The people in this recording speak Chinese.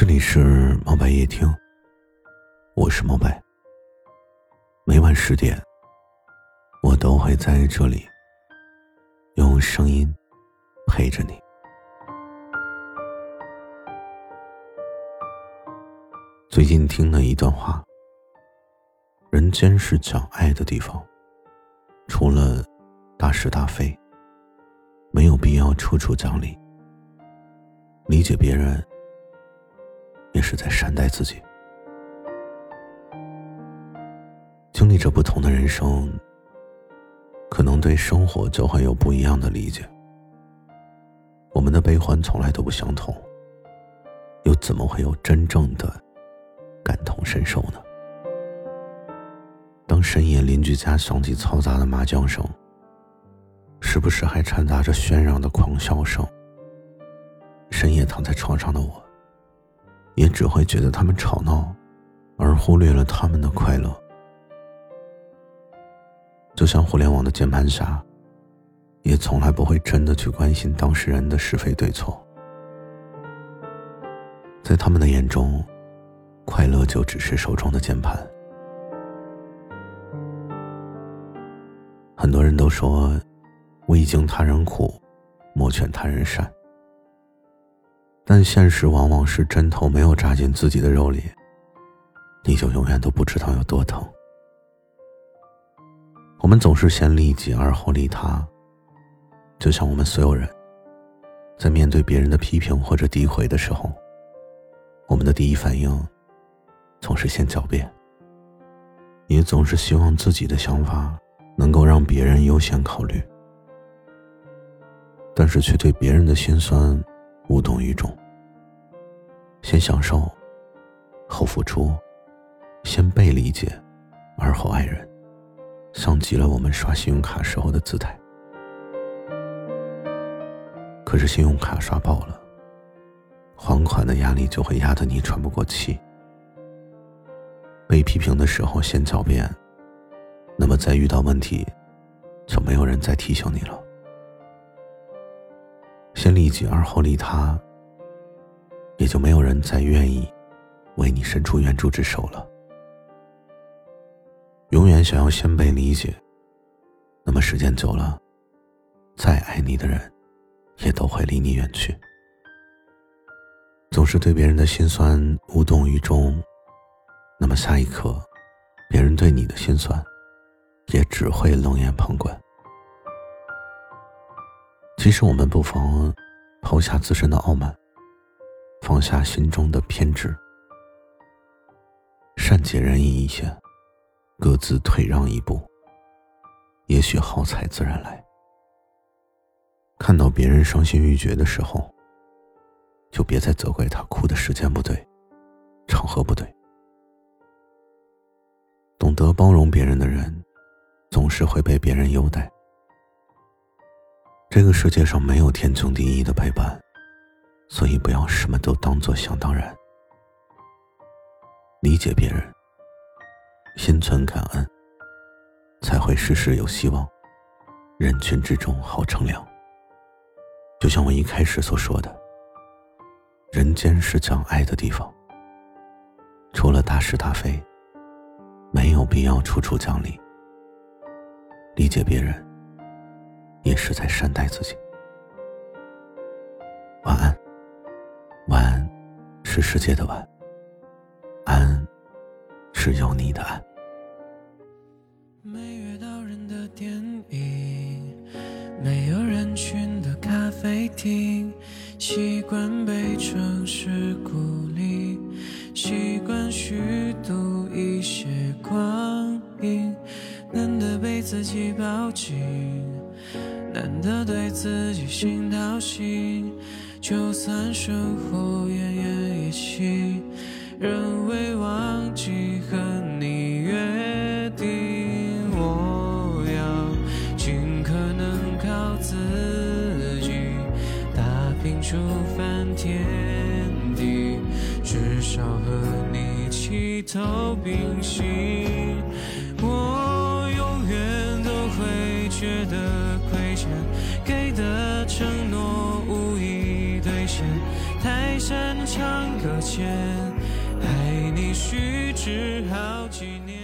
这里是猫白夜听，我是猫白。每晚十点，我都会在这里用声音陪着你。最近听了一段话：人间是讲爱的地方，除了大是大非，没有必要处处讲理。理解别人。也是在善待自己。经历着不同的人生，可能对生活就会有不一样的理解。我们的悲欢从来都不相同，又怎么会有真正的感同身受呢？当深夜邻居家响起嘈杂的麻将声，时不时还掺杂着喧嚷的狂笑声，深夜躺在床上的我。也只会觉得他们吵闹，而忽略了他们的快乐。就像互联网的键盘侠，也从来不会真的去关心当事人的是非对错。在他们的眼中，快乐就只是手中的键盘。很多人都说，未经他人苦，莫劝他人善。但现实往往是针头没有扎进自己的肉里，你就永远都不知道有多疼。我们总是先利己而后利他，就像我们所有人，在面对别人的批评或者诋毁的时候，我们的第一反应总是先狡辩，也总是希望自己的想法能够让别人优先考虑，但是却对别人的心酸无动于衷。先享受，后付出；先被理解，而后爱人，像极了我们刷信用卡时候的姿态。可是信用卡刷爆了，还款的压力就会压得你喘不过气。被批评的时候先狡辩，那么再遇到问题，就没有人再提醒你了。先利己而后利他。就没有人再愿意为你伸出援助之手了。永远想要先被理解，那么时间久了，再爱你的人也都会离你远去。总是对别人的心酸无动于衷，那么下一刻，别人对你的心酸也只会冷眼旁观。其实我们不妨抛下自身的傲慢。放下心中的偏执，善解人意一些，各自退让一步，也许好彩自然来。看到别人伤心欲绝的时候，就别再责怪他哭的时间不对，场合不对。懂得包容别人的人，总是会被别人优待。这个世界上没有天经地义的陪伴。所以，不要什么都当做想当然。理解别人，心存感恩，才会事事有希望，人群之中好乘凉。就像我一开始所说的，人间是讲爱的地方，除了大是大非，没有必要处处讲理。理解别人，也是在善待自己。是世界的晚，安是有你的安。没约到人的电影，没有人群的咖啡厅，习惯被城市孤立，习惯虚度一些光阴，难得被自己抱紧，难得对自己心掏心。就算生活奄奄一息，仍未忘记和你约定。我要尽可能靠自己，打拼出翻天地，至少和你齐头并行。我永远都会觉得唱歌前，爱你虚掷好几年。